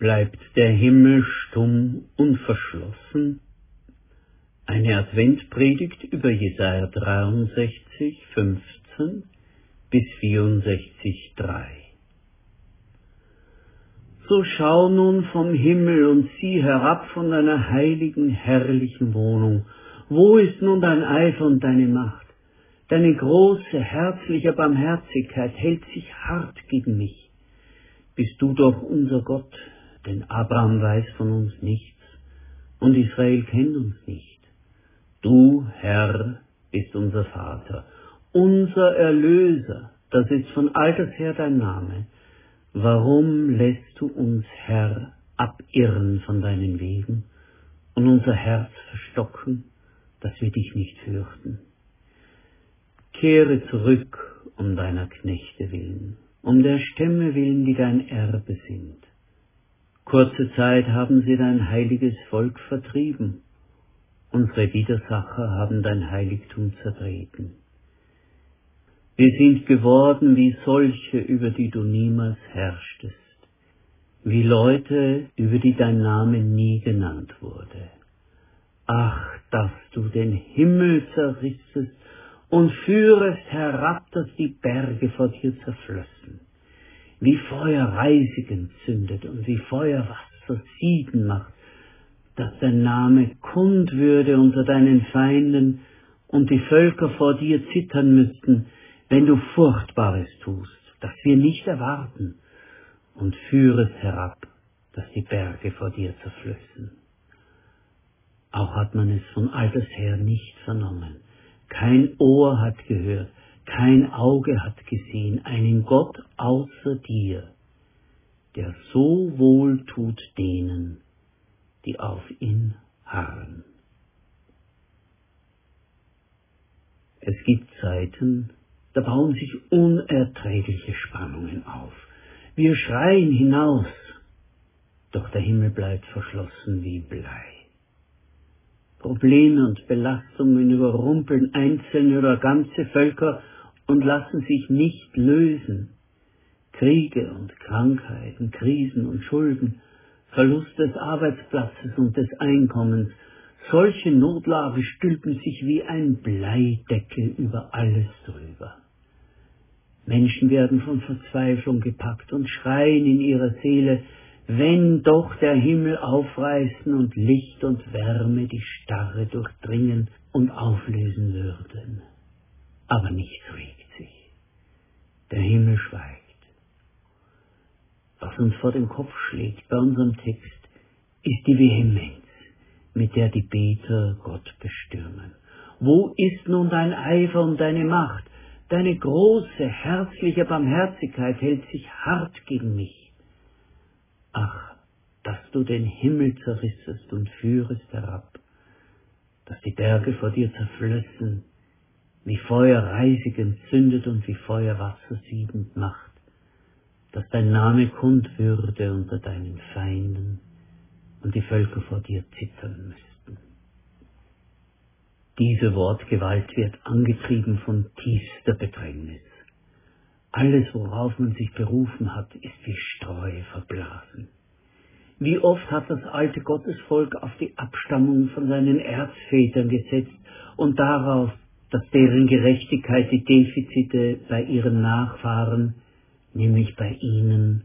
Bleibt der Himmel stumm und verschlossen? Eine Adventpredigt über Jesaja 63, 15 bis 64, 3. So schau nun vom Himmel und sieh herab von deiner heiligen, herrlichen Wohnung. Wo ist nun dein Eifer und deine Macht? Deine große, herzliche Barmherzigkeit hält sich hart gegen mich. Bist du doch unser Gott, denn Abraham weiß von uns nichts und Israel kennt uns nicht. Du, Herr, bist unser Vater, unser Erlöser, das ist von alters her dein Name. Warum lässt du uns, Herr, abirren von deinen Wegen und unser Herz verstocken, dass wir dich nicht fürchten? Kehre zurück um deiner Knechte willen, um der Stämme willen, die dein Erbe sind. Kurze Zeit haben sie dein heiliges Volk vertrieben. Unsere Widersacher haben dein Heiligtum zertreten. Wir sind geworden wie solche, über die du niemals herrschtest, wie Leute, über die dein Name nie genannt wurde. Ach, dass du den Himmel zerrissest und führest herab, dass die Berge vor dir zerflössen wie Feuer Reisig entzündet und wie Feuer Wasser sieden macht, dass dein Name kund würde unter deinen Feinden und die Völker vor dir zittern müssten, wenn du Furchtbares tust, das wir nicht erwarten, und führest herab, dass die Berge vor dir zerflössen. Auch hat man es von alters her nicht vernommen, kein Ohr hat gehört, kein Auge hat gesehen einen Gott außer dir, der so wohl tut denen, die auf ihn harren. Es gibt Zeiten, da bauen sich unerträgliche Spannungen auf. Wir schreien hinaus, doch der Himmel bleibt verschlossen wie Blei. Probleme und Belastungen überrumpeln einzelne oder ganze Völker und lassen sich nicht lösen. Kriege und Krankheiten, Krisen und Schulden, Verlust des Arbeitsplatzes und des Einkommens, solche Notlage stülpen sich wie ein Bleideckel über alles drüber. Menschen werden von Verzweiflung gepackt und schreien in ihrer Seele, wenn doch der Himmel aufreißen und Licht und Wärme die Starre durchdringen und auflösen würden. Aber nichts regt. Der Himmel schweigt. Was uns vor den Kopf schlägt bei unserem Text, ist die Vehemenz, mit der die Beter Gott bestürmen. Wo ist nun dein Eifer und deine Macht? Deine große, herzliche Barmherzigkeit hält sich hart gegen mich. Ach, dass du den Himmel zerrissest und führest herab, dass die Berge vor dir zerflössen, wie Feuer reisig entzündet und wie Feuer Wasser siedend macht, dass dein Name kund würde unter deinen Feinden und die Völker vor dir zittern müssten. Diese Wortgewalt wird angetrieben von tiefster Bedrängnis. Alles, worauf man sich berufen hat, ist wie Streu verblasen. Wie oft hat das alte Gottesvolk auf die Abstammung von seinen Erzvätern gesetzt und darauf, dass deren Gerechtigkeit die Defizite bei ihren Nachfahren, nämlich bei ihnen,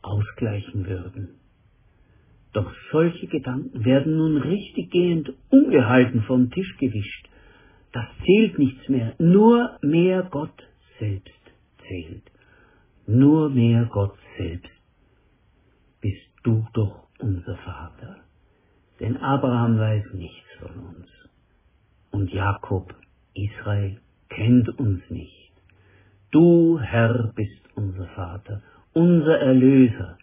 ausgleichen würden. Doch solche Gedanken werden nun richtiggehend ungehalten vom Tisch gewischt. Das zählt nichts mehr, nur mehr Gott selbst zählt. Nur mehr Gott selbst bist du doch unser Vater. Denn Abraham weiß nichts von uns und Jakob Israel kennt uns nicht. Du, Herr, bist unser Vater, unser Erlöser.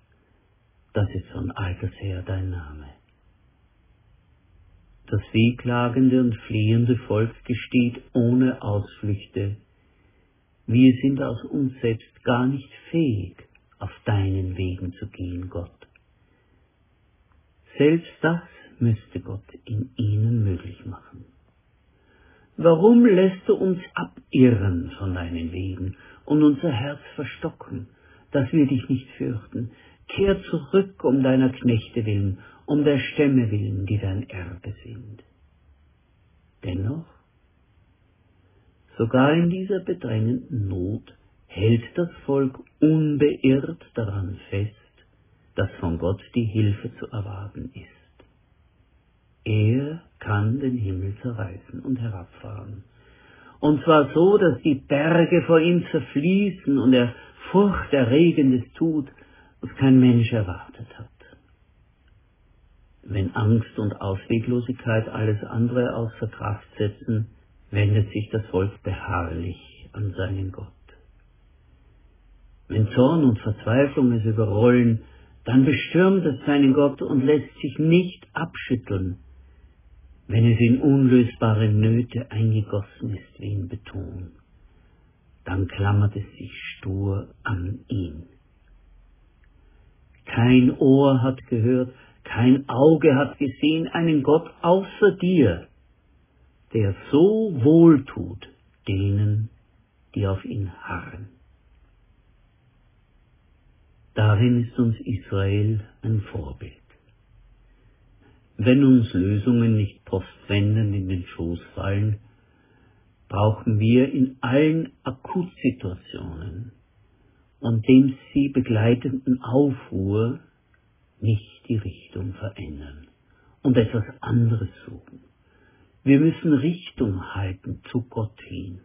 Das ist von alters her dein Name. Das wehklagende und fliehende Volk gesteht ohne Ausflüchte, wir sind aus uns selbst gar nicht fähig, auf deinen Wegen zu gehen, Gott. Selbst das müsste Gott in ihnen möglich machen. Warum lässt du uns abirren von deinen Wegen und unser Herz verstocken, dass wir dich nicht fürchten? kehr zurück um deiner Knechte willen, um der Stämme willen, die dein Erbe sind. Dennoch, sogar in dieser bedrängenden Not hält das Volk unbeirrt daran fest, dass von Gott die Hilfe zu erwarten ist. Er kann den Himmel zerreißen und herabfahren. Und zwar so, dass die Berge vor ihm zerfließen und er furchterregendes tut, was kein Mensch erwartet hat. Wenn Angst und Ausweglosigkeit alles andere außer Kraft setzen, wendet sich das Volk beharrlich an seinen Gott. Wenn Zorn und Verzweiflung es überrollen, dann bestürmt es seinen Gott und lässt sich nicht abschütteln, wenn es in unlösbare Nöte eingegossen ist wie in Beton. Dann klammert es sich stur an ihn. Kein Ohr hat gehört, kein Auge hat gesehen einen Gott außer dir, der so wohltut denen, die auf ihn harren. Darin ist uns Israel ein Vorbild. Wenn uns Lösungen nicht postwendend in den Schoß fallen, brauchen wir in allen Akutsituationen und dem sie begleitenden Aufruhr nicht die Richtung verändern und etwas anderes suchen. Wir müssen Richtung halten zu Gott hin,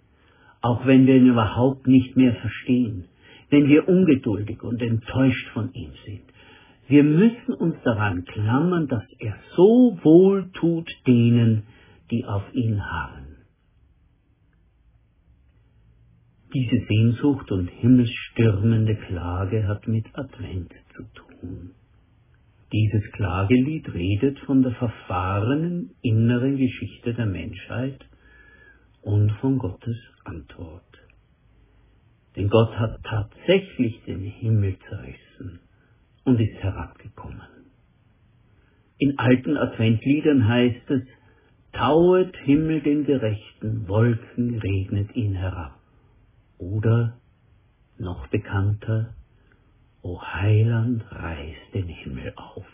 auch wenn wir ihn überhaupt nicht mehr verstehen, wenn wir ungeduldig und enttäuscht von ihm sind. Wir müssen uns daran klammern, dass er so wohl tut denen, die auf ihn harren. Diese Sehnsucht und himmelsstürmende Klage hat mit Advent zu tun. Dieses Klagelied redet von der verfahrenen inneren Geschichte der Menschheit und von Gottes Antwort. Denn Gott hat tatsächlich den Himmel zerrissen und ist herabgekommen. In alten Adventliedern heißt es, Tauet Himmel den Gerechten, Wolken regnet ihn herab. Oder noch bekannter, O Heiland, reiß den Himmel auf.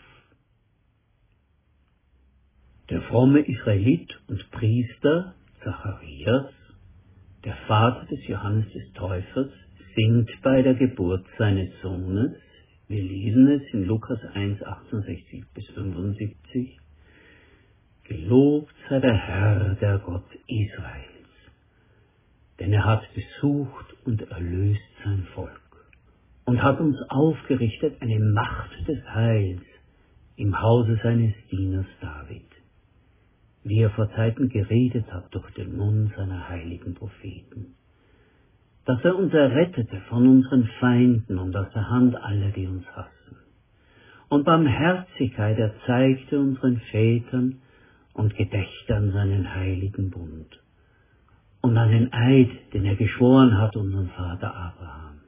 Der fromme Israelit und Priester Zacharias, der Vater des Johannes des Täufers, singt bei der Geburt seines Sohnes, wir lesen es in Lukas 1, 68 bis 75, Gelobt sei der Herr, der Gott Israels denn er hat besucht und erlöst sein Volk und hat uns aufgerichtet eine Macht des Heils im Hause seines Dieners David, wie er vor Zeiten geredet hat durch den Mund seiner heiligen Propheten, dass er uns errettete von unseren Feinden und aus der Hand aller, die uns hassen. Und Barmherzigkeit erzeigte unseren Vätern und gedächte an seinen heiligen Bund und an den Eid, den er geschworen hat, unserem Vater Abraham.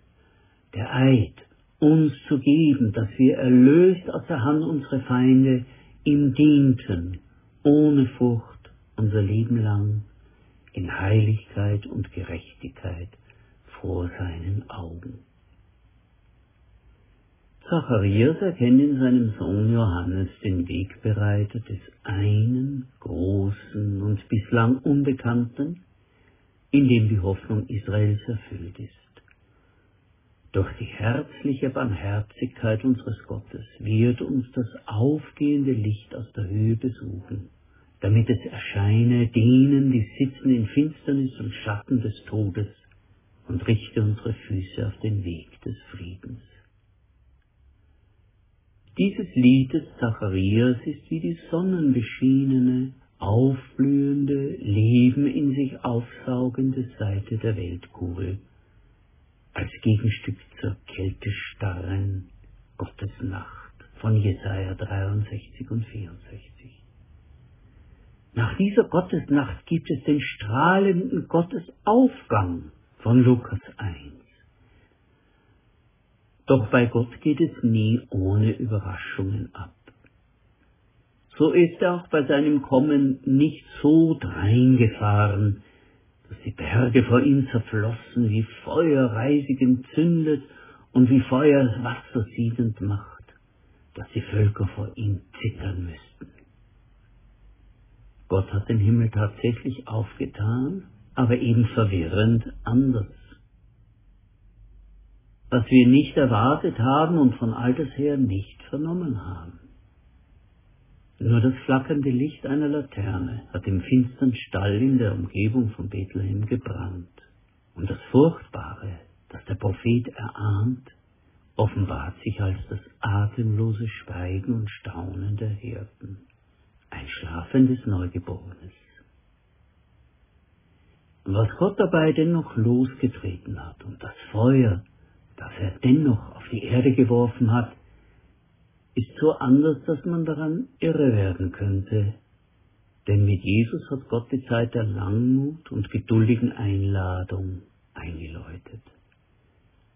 Der Eid, uns zu geben, dass wir erlöst aus der Hand unserer Feinde ihm dienten, ohne Furcht unser Leben lang, in Heiligkeit und Gerechtigkeit vor seinen Augen. Zacharias erkennt in seinem Sohn Johannes den Wegbereiter des einen großen und bislang unbekannten, in dem die Hoffnung Israels erfüllt ist. Durch die herzliche Barmherzigkeit unseres Gottes wird uns das aufgehende Licht aus der Höhe besuchen, damit es erscheine denen, die sitzen in Finsternis und Schatten des Todes, und richte unsere Füße auf den Weg des Friedens. Dieses Lied des Zacharias ist wie die sonnenbeschienene, aufblühende, Leben in sich aufsaugende Seite der Weltkugel, als Gegenstück zur kältestarren Gottesnacht von Jesaja 63 und 64. Nach dieser Gottesnacht gibt es den strahlenden Gottesaufgang von Lukas 1. Doch bei Gott geht es nie ohne Überraschungen ab so ist er auch bei seinem Kommen nicht so dreingefahren, dass die Berge vor ihm zerflossen, wie Feuer reisig entzündet und wie Feuer Wasser siedend macht, dass die Völker vor ihm zittern müssten. Gott hat den Himmel tatsächlich aufgetan, aber eben verwirrend anders. Was wir nicht erwartet haben und von alters her nicht vernommen haben. Nur das flackernde Licht einer Laterne hat im finstern Stall in der Umgebung von Bethlehem gebrannt. Und das Furchtbare, das der Prophet erahnt, offenbart sich als das atemlose Schweigen und Staunen der Hirten, ein schlafendes Neugeborenes. Was Gott dabei dennoch losgetreten hat und das Feuer, das er dennoch auf die Erde geworfen hat, ist so anders, dass man daran irre werden könnte. Denn mit Jesus hat Gott die Zeit der Langmut und geduldigen Einladung eingeläutet.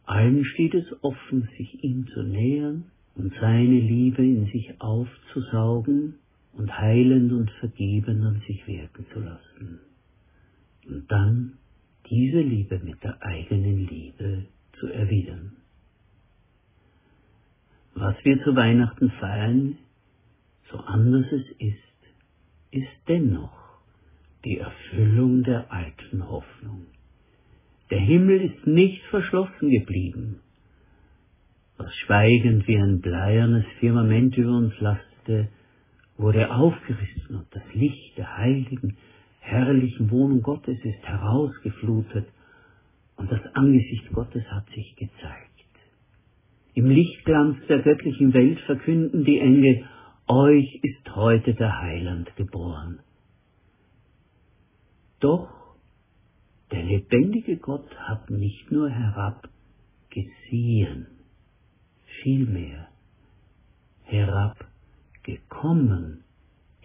Allen steht es offen, sich ihm zu nähern und seine Liebe in sich aufzusaugen und heilend und vergebend an sich wirken zu lassen. Und dann diese Liebe mit der eigenen Liebe zu erwidern. Was wir zu Weihnachten feiern, so anders es ist, ist dennoch die Erfüllung der alten Hoffnung. Der Himmel ist nicht verschlossen geblieben. Was schweigend wie ein bleiernes Firmament über uns lastete, wurde aufgerissen und das Licht der heiligen, herrlichen Wohnung Gottes ist herausgeflutet und das Angesicht Gottes hat sich gezeigt. Im Lichtglanz der göttlichen Welt verkünden die Engel, euch ist heute der Heiland geboren. Doch der lebendige Gott hat nicht nur herabgesehen, vielmehr herabgekommen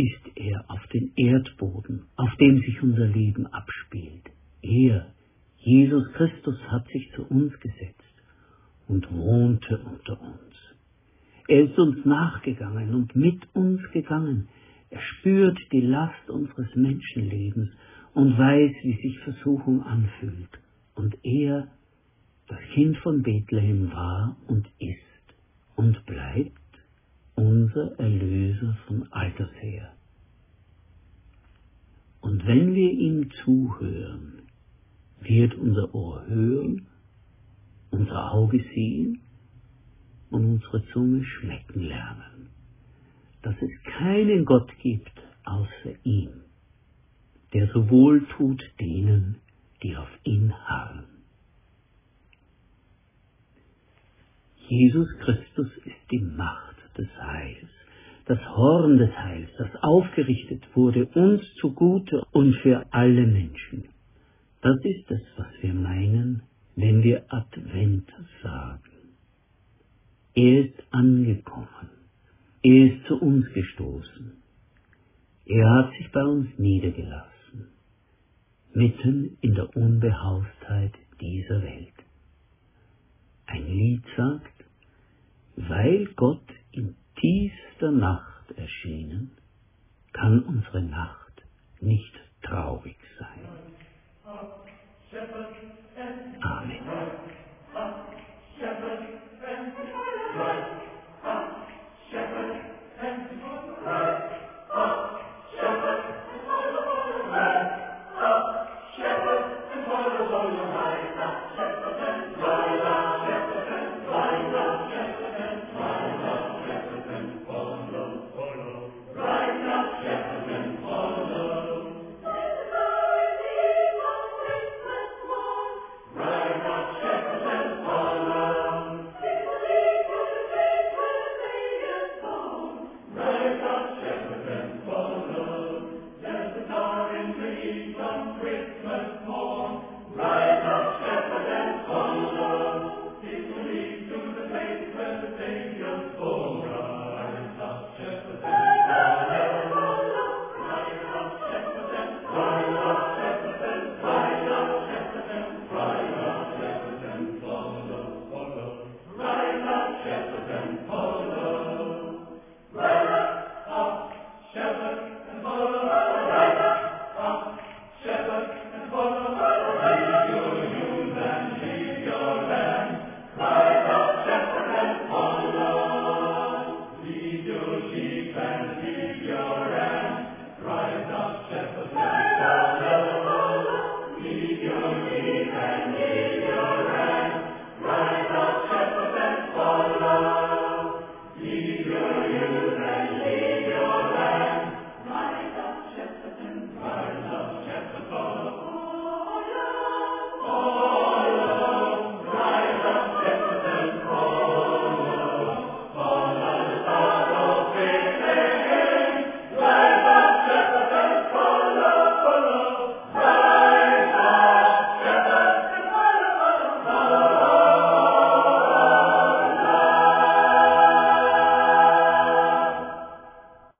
ist er auf den Erdboden, auf dem sich unser Leben abspielt. Er, Jesus Christus, hat sich zu uns gesetzt und wohnte unter uns. Er ist uns nachgegangen und mit uns gegangen. Er spürt die Last unseres Menschenlebens und weiß, wie sich Versuchung anfühlt. Und er, das Kind von Bethlehem, war und ist und bleibt unser Erlöser von alters her. Und wenn wir ihm zuhören, wird unser Ohr hören unser Auge sehen und unsere Zunge schmecken lernen, dass es keinen Gott gibt außer ihm, der so wohl tut denen, die auf ihn harren. Jesus Christus ist die Macht des Heils, das Horn des Heils, das aufgerichtet wurde uns zugute und für alle Menschen. Das ist es, was wir meinen, wenn wir Advent sagen. Er ist angekommen. Er ist zu uns gestoßen. Er hat sich bei uns niedergelassen, mitten in der Unbehaustheit dieser Welt. Ein Lied sagt, weil Gott in tiefster Nacht erschienen, kann unsere Nacht nicht traurig sein. Savior